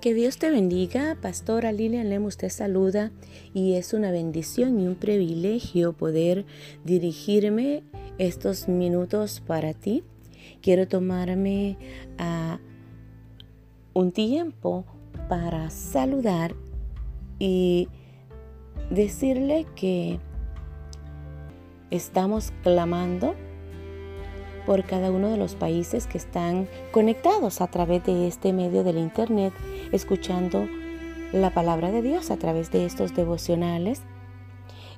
Que Dios te bendiga, Pastora Lilian Lemos te saluda y es una bendición y un privilegio poder dirigirme estos minutos para ti. Quiero tomarme ah, un tiempo para saludar y decirle que estamos clamando por cada uno de los países que están conectados a través de este medio del Internet, escuchando la palabra de Dios a través de estos devocionales.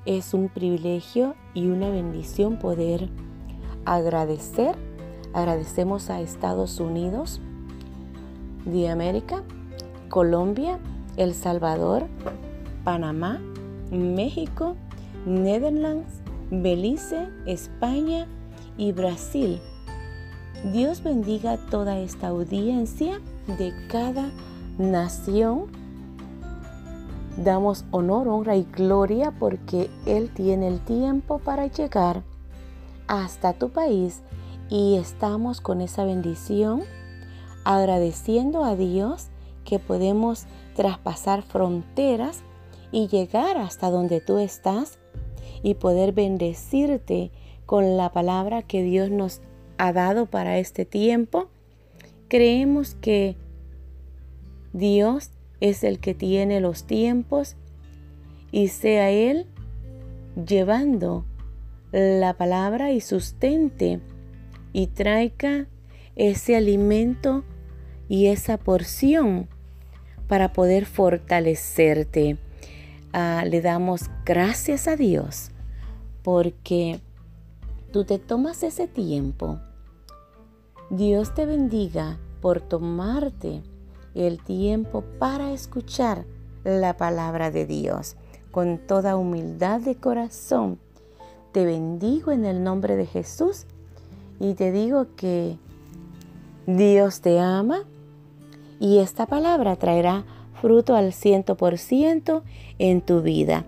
Es un privilegio y una bendición poder agradecer. Agradecemos a Estados Unidos de América, Colombia, El Salvador, Panamá, México, Netherlands, Belice, España, y Brasil. Dios bendiga toda esta audiencia de cada nación. Damos honor, honra y gloria porque Él tiene el tiempo para llegar hasta tu país y estamos con esa bendición agradeciendo a Dios que podemos traspasar fronteras y llegar hasta donde tú estás y poder bendecirte con la palabra que Dios nos ha dado para este tiempo, creemos que Dios es el que tiene los tiempos y sea Él llevando la palabra y sustente y traiga ese alimento y esa porción para poder fortalecerte. Ah, le damos gracias a Dios porque tú te tomas ese tiempo. Dios te bendiga por tomarte el tiempo para escuchar la palabra de Dios con toda humildad de corazón. Te bendigo en el nombre de Jesús y te digo que Dios te ama y esta palabra traerá fruto al ciento por ciento en tu vida.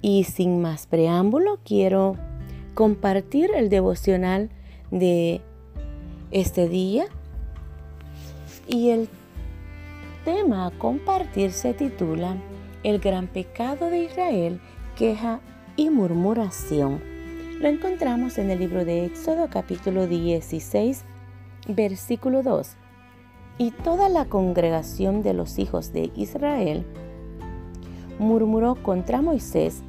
Y sin más preámbulo, quiero compartir el devocional de este día. Y el tema a compartir se titula El gran pecado de Israel, queja y murmuración. Lo encontramos en el libro de Éxodo capítulo 16, versículo 2. Y toda la congregación de los hijos de Israel murmuró contra Moisés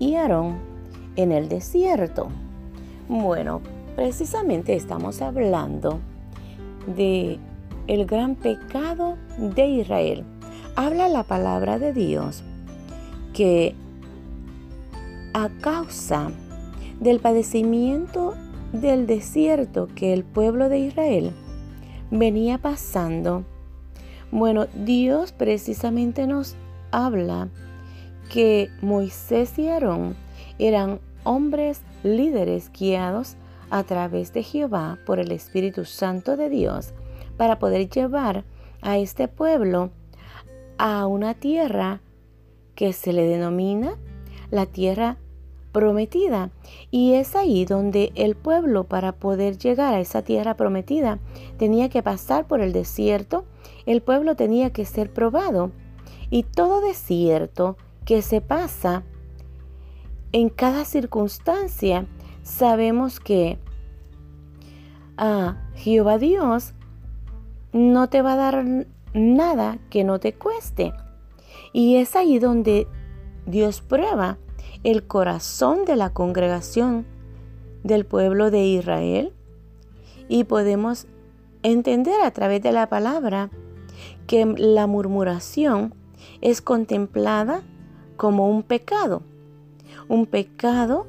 y Aarón en el desierto. Bueno, precisamente estamos hablando de el gran pecado de Israel. Habla la palabra de Dios que a causa del padecimiento del desierto que el pueblo de Israel venía pasando, bueno, Dios precisamente nos habla que Moisés y Aarón eran hombres líderes guiados a través de Jehová por el Espíritu Santo de Dios para poder llevar a este pueblo a una tierra que se le denomina la tierra prometida. Y es ahí donde el pueblo para poder llegar a esa tierra prometida tenía que pasar por el desierto, el pueblo tenía que ser probado. Y todo desierto que se pasa en cada circunstancia sabemos que a Jehová Dios no te va a dar nada que no te cueste. Y es ahí donde Dios prueba el corazón de la congregación del pueblo de Israel. Y podemos entender a través de la palabra que la murmuración es contemplada como un pecado un pecado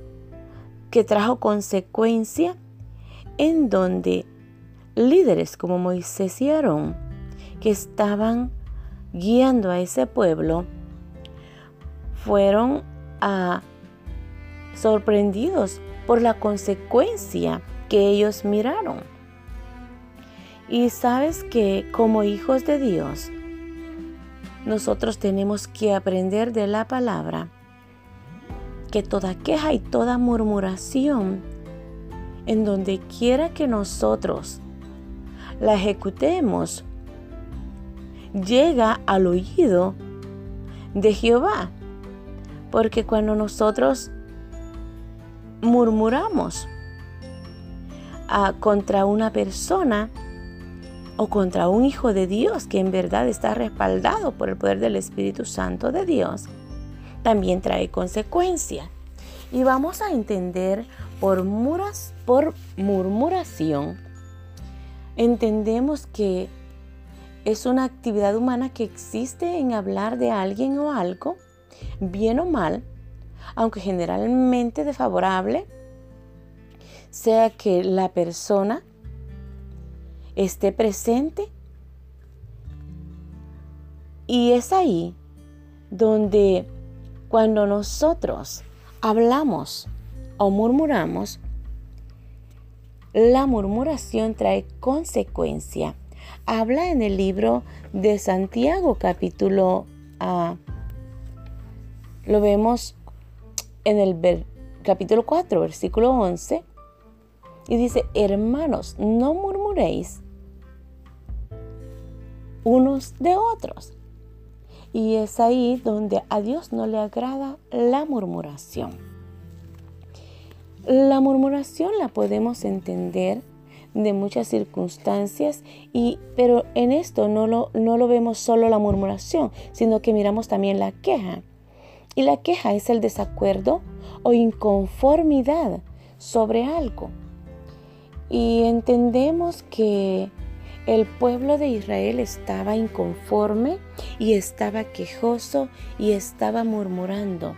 que trajo consecuencia en donde líderes como Moisés y Aarón, que estaban guiando a ese pueblo, fueron a, sorprendidos por la consecuencia que ellos miraron. Y sabes que como hijos de Dios, nosotros tenemos que aprender de la palabra que toda queja y toda murmuración, en donde quiera que nosotros la ejecutemos, llega al oído de Jehová. Porque cuando nosotros murmuramos ah, contra una persona o contra un hijo de Dios que en verdad está respaldado por el poder del Espíritu Santo de Dios, también trae consecuencias. Y vamos a entender por, muras, por murmuración, entendemos que es una actividad humana que existe en hablar de alguien o algo, bien o mal, aunque generalmente desfavorable, sea que la persona esté presente. Y es ahí donde cuando nosotros hablamos o murmuramos, la murmuración trae consecuencia. Habla en el libro de Santiago capítulo lo vemos en el capítulo 4, versículo 11. Y dice, hermanos, no murmuréis unos de otros. Y es ahí donde a Dios no le agrada la murmuración. La murmuración la podemos entender de muchas circunstancias, y, pero en esto no lo, no lo vemos solo la murmuración, sino que miramos también la queja. Y la queja es el desacuerdo o inconformidad sobre algo. Y entendemos que el pueblo de Israel estaba inconforme y estaba quejoso y estaba murmurando.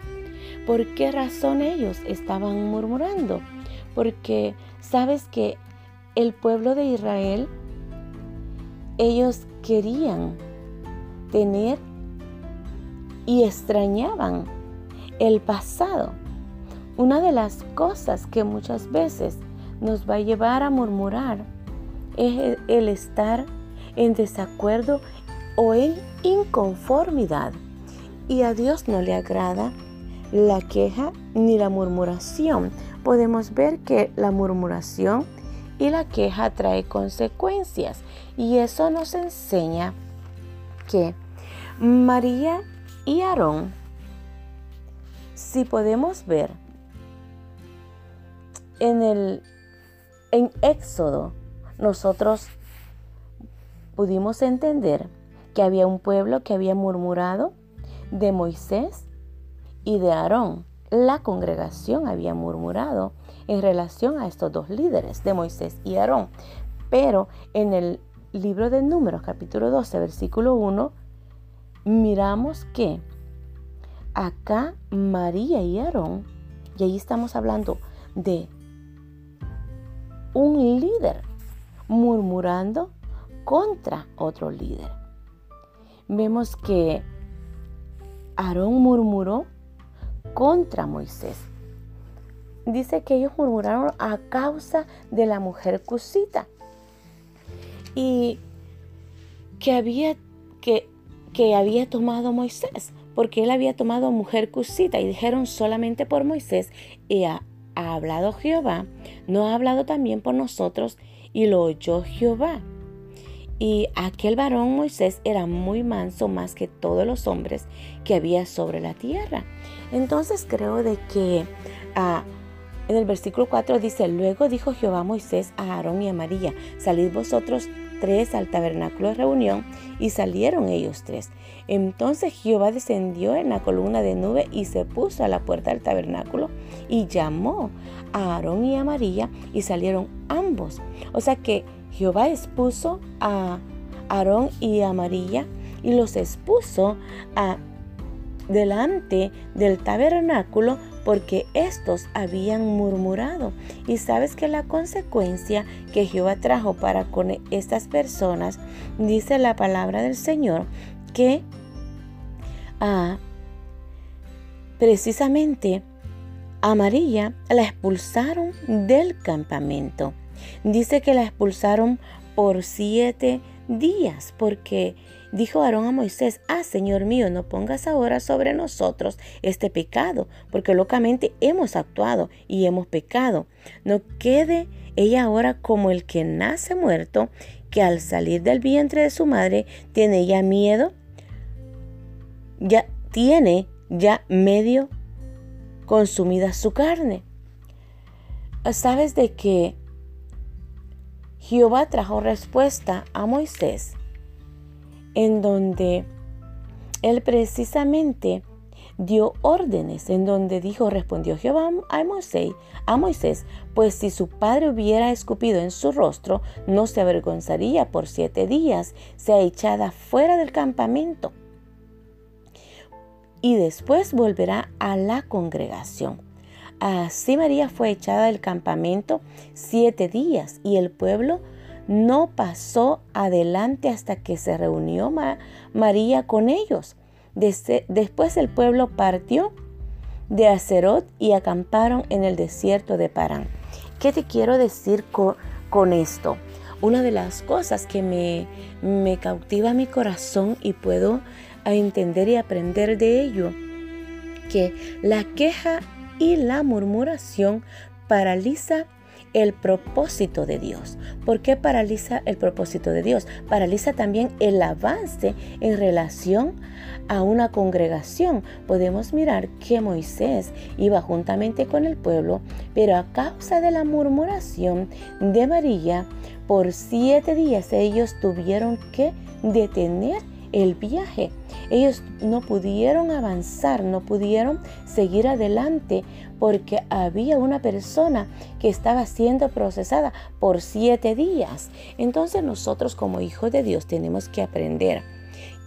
¿Por qué razón ellos estaban murmurando? Porque sabes que el pueblo de Israel, ellos querían tener y extrañaban el pasado. Una de las cosas que muchas veces nos va a llevar a murmurar es el estar en desacuerdo o en inconformidad. Y a Dios no le agrada la queja ni la murmuración. Podemos ver que la murmuración y la queja trae consecuencias. Y eso nos enseña que María y Aarón, si podemos ver en el en Éxodo, nosotros pudimos entender que había un pueblo que había murmurado de Moisés y de Aarón. La congregación había murmurado en relación a estos dos líderes, de Moisés y Aarón. Pero en el libro de Números, capítulo 12, versículo 1, miramos que acá María y Aarón, y ahí estamos hablando de un líder murmurando contra otro líder. Vemos que Aarón murmuró contra Moisés. Dice que ellos murmuraron a causa de la mujer cusita. Y que había, que, que había tomado Moisés, porque él había tomado mujer cusita. Y dijeron solamente por Moisés y ha, ha hablado Jehová, no ha hablado también por nosotros y lo oyó Jehová. Y aquel varón Moisés era muy manso más que todos los hombres que había sobre la tierra. Entonces creo de que ah, en el versículo 4 dice, luego dijo Jehová Moisés, a Aarón y a María, salid vosotros tres al tabernáculo de reunión, y salieron ellos tres. Entonces Jehová descendió en la columna de nube y se puso a la puerta del tabernáculo y llamó a Aarón y a María y salieron ambos. O sea que Jehová expuso a Aarón y a María y los expuso a delante del tabernáculo porque estos habían murmurado. Y sabes que la consecuencia que Jehová trajo para con estas personas, dice la palabra del Señor, que ah, precisamente a María la expulsaron del campamento. Dice que la expulsaron por siete días porque Dijo Aarón a Moisés, ah, Señor mío, no pongas ahora sobre nosotros este pecado, porque locamente hemos actuado y hemos pecado. No quede ella ahora como el que nace muerto, que al salir del vientre de su madre tiene ya miedo, ya tiene ya medio consumida su carne. ¿Sabes de que Jehová trajo respuesta a Moisés en donde él precisamente dio órdenes en donde dijo, respondió Jehová a Moisés, a Moisés, pues si su padre hubiera escupido en su rostro, no se avergonzaría por siete días, sea echada fuera del campamento. Y después volverá a la congregación. Así María fue echada del campamento siete días y el pueblo no pasó adelante hasta que se reunió María con ellos después el pueblo partió de Acerot y acamparon en el desierto de Parán. ¿Qué te quiero decir con, esto? Una de las cosas que me, me cautiva mi corazón y puedo entender y aprender de ello, que la queja y la murmuración paraliza el propósito de Dios. ¿Por qué paraliza el propósito de Dios? Paraliza también el avance en relación a una congregación. Podemos mirar que Moisés iba juntamente con el pueblo, pero a causa de la murmuración de María, por siete días ellos tuvieron que detener el viaje. Ellos no pudieron avanzar, no pudieron seguir adelante porque había una persona que estaba siendo procesada por siete días. Entonces nosotros como hijos de Dios tenemos que aprender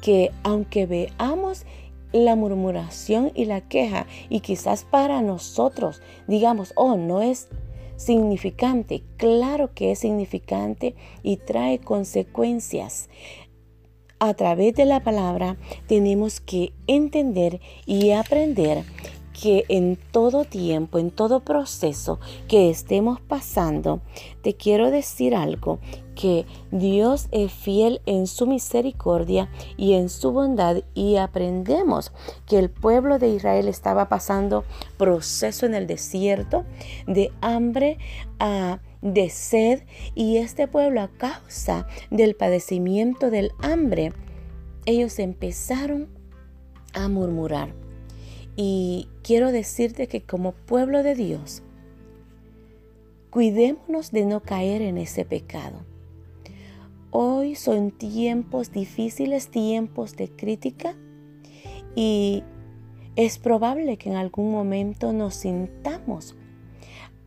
que aunque veamos la murmuración y la queja y quizás para nosotros digamos, oh, no es significante, claro que es significante y trae consecuencias a través de la palabra tenemos que entender y aprender que en todo tiempo, en todo proceso que estemos pasando, te quiero decir algo, que Dios es fiel en su misericordia y en su bondad y aprendemos que el pueblo de Israel estaba pasando proceso en el desierto de hambre a de sed y este pueblo a causa del padecimiento del hambre, ellos empezaron a murmurar. Y quiero decirte que como pueblo de Dios, cuidémonos de no caer en ese pecado. Hoy son tiempos difíciles, tiempos de crítica y es probable que en algún momento nos sintamos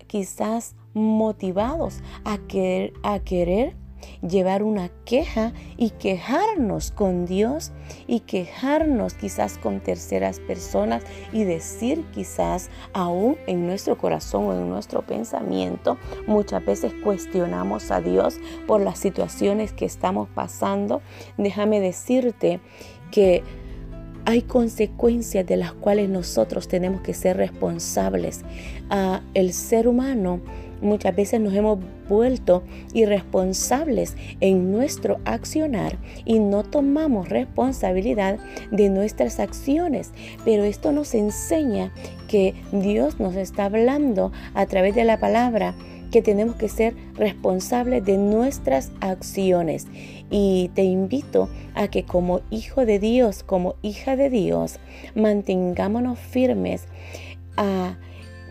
quizás motivados a querer, llevar una queja y quejarnos con Dios y quejarnos quizás con terceras personas y decir quizás aún en nuestro corazón o en nuestro pensamiento, muchas veces cuestionamos a Dios por las situaciones que estamos pasando. Déjame decirte que hay consecuencias de las cuales nosotros tenemos que ser responsables. a el ser humano muchas veces nos hemos vuelto irresponsables en nuestro accionar y no tomamos responsabilidad de nuestras acciones. Pero esto nos enseña que Dios nos está hablando a través de la palabra que tenemos que ser responsables de nuestras acciones. Y te invito a que como hijo de Dios, como hija de Dios, mantengámonos firmes a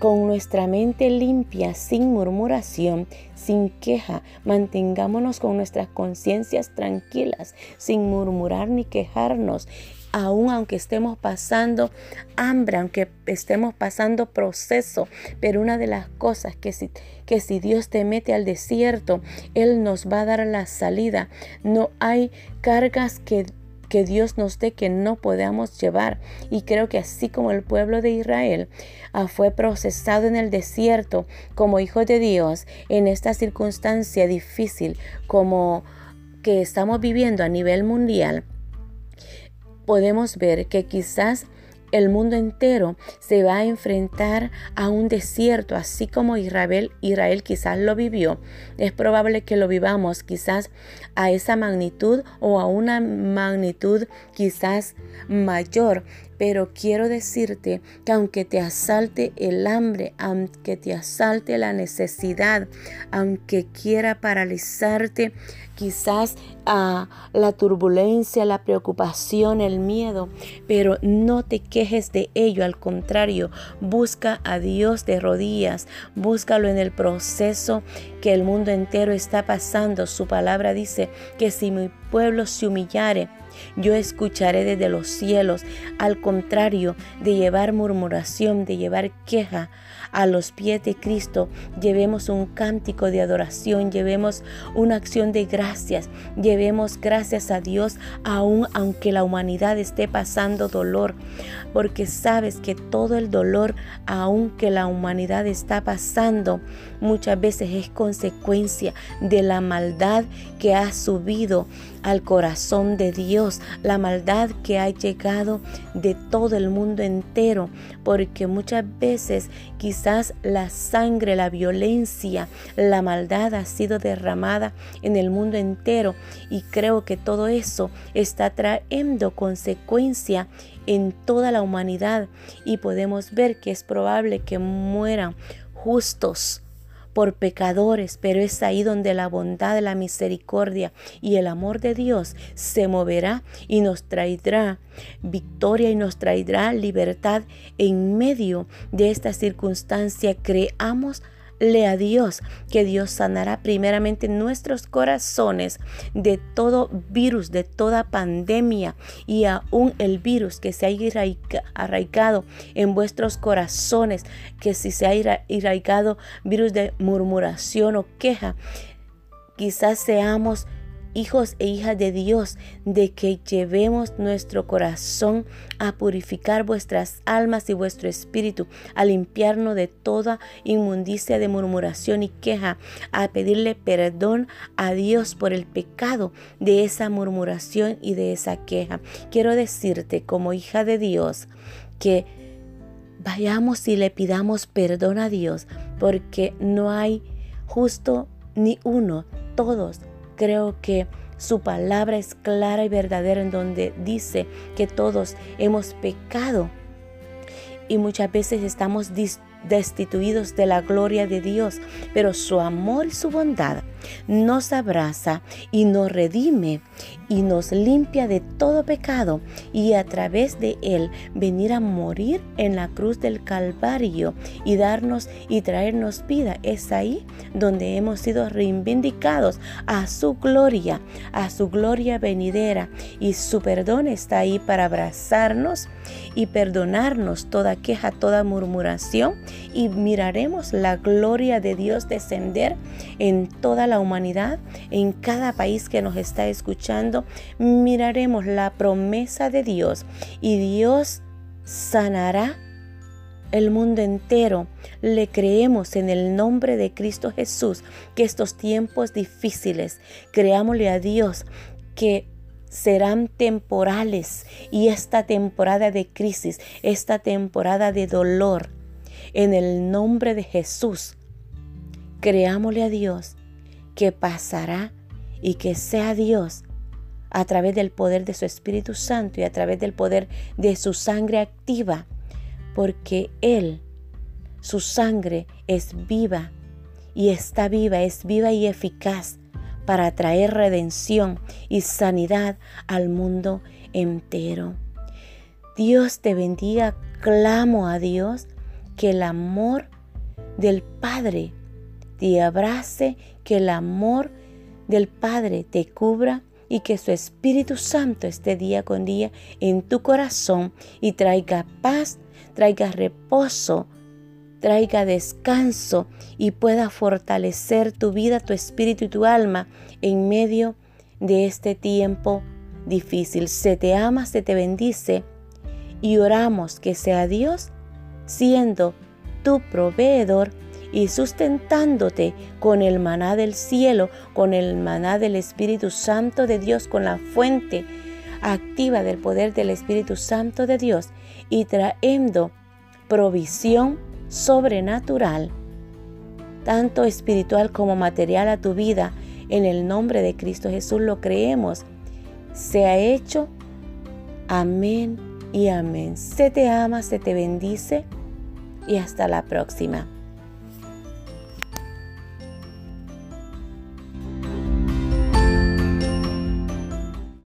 con nuestra mente limpia, sin murmuración, sin queja, mantengámonos con nuestras conciencias tranquilas, sin murmurar ni quejarnos, aun aunque estemos pasando hambre, aunque estemos pasando proceso. Pero una de las cosas que si, que si Dios te mete al desierto, Él nos va a dar la salida. No hay cargas que que Dios nos dé que no podamos llevar. Y creo que así como el pueblo de Israel ah, fue procesado en el desierto como hijo de Dios en esta circunstancia difícil como que estamos viviendo a nivel mundial, podemos ver que quizás el mundo entero se va a enfrentar a un desierto, así como Israel, Israel quizás lo vivió. Es probable que lo vivamos quizás a esa magnitud o a una magnitud quizás mayor. Pero quiero decirte que aunque te asalte el hambre, aunque te asalte la necesidad, aunque quiera paralizarte quizás a la turbulencia, la preocupación, el miedo, pero no te quejes de ello, al contrario, busca a Dios de rodillas, búscalo en el proceso que el mundo entero está pasando. Su palabra dice que si mi pueblo se humillare, yo escucharé desde los cielos, al contrario de llevar murmuración, de llevar queja a los pies de Cristo, llevemos un cántico de adoración, llevemos una acción de gracias, llevemos gracias a Dios aun aunque la humanidad esté pasando dolor, porque sabes que todo el dolor, aunque la humanidad está pasando, muchas veces es consecuencia de la maldad que ha subido al corazón de Dios, la maldad que ha llegado de todo el mundo entero, porque muchas veces quizás la sangre, la violencia, la maldad ha sido derramada en el mundo entero y creo que todo eso está trayendo consecuencia en toda la humanidad y podemos ver que es probable que mueran justos por pecadores, pero es ahí donde la bondad, la misericordia y el amor de Dios se moverá y nos traerá victoria y nos traerá libertad en medio de esta circunstancia. Creamos le a Dios, que Dios sanará primeramente nuestros corazones de todo virus, de toda pandemia y aún el virus que se ha arraigado en vuestros corazones, que si se ha arraigado virus de murmuración o queja, quizás seamos hijos e hijas de Dios, de que llevemos nuestro corazón a purificar vuestras almas y vuestro espíritu, a limpiarnos de toda inmundicia de murmuración y queja, a pedirle perdón a Dios por el pecado de esa murmuración y de esa queja. Quiero decirte como hija de Dios que vayamos y le pidamos perdón a Dios, porque no hay justo ni uno, todos Creo que su palabra es clara y verdadera en donde dice que todos hemos pecado y muchas veces estamos destituidos de la gloria de Dios, pero su amor y su bondad nos abraza y nos redime y nos limpia de todo pecado y a través de él venir a morir en la cruz del Calvario y darnos y traernos vida. Es ahí donde hemos sido reivindicados a su gloria, a su gloria venidera y su perdón está ahí para abrazarnos y perdonarnos toda queja, toda murmuración y miraremos la gloria de Dios descender en toda la humanidad, en cada país que nos está escuchando, miraremos la promesa de Dios y Dios sanará el mundo entero. Le creemos en el nombre de Cristo Jesús que estos tiempos difíciles, creámosle a Dios que serán temporales y esta temporada de crisis, esta temporada de dolor, en el nombre de Jesús, creámosle a Dios que pasará y que sea Dios a través del poder de su Espíritu Santo y a través del poder de su sangre activa, porque Él, su sangre es viva y está viva, es viva y eficaz para traer redención y sanidad al mundo entero. Dios te bendiga, clamo a Dios que el amor del Padre te abrace, que el amor del Padre te cubra y que su Espíritu Santo esté día con día en tu corazón y traiga paz, traiga reposo, traiga descanso y pueda fortalecer tu vida, tu espíritu y tu alma en medio de este tiempo difícil. Se te ama, se te bendice y oramos que sea Dios siendo tu proveedor y sustentándote con el maná del cielo, con el maná del Espíritu Santo de Dios, con la fuente activa del poder del Espíritu Santo de Dios y trayendo provisión sobrenatural, tanto espiritual como material a tu vida. En el nombre de Cristo Jesús lo creemos. Se ha hecho. Amén y amén. Se te ama, se te bendice y hasta la próxima.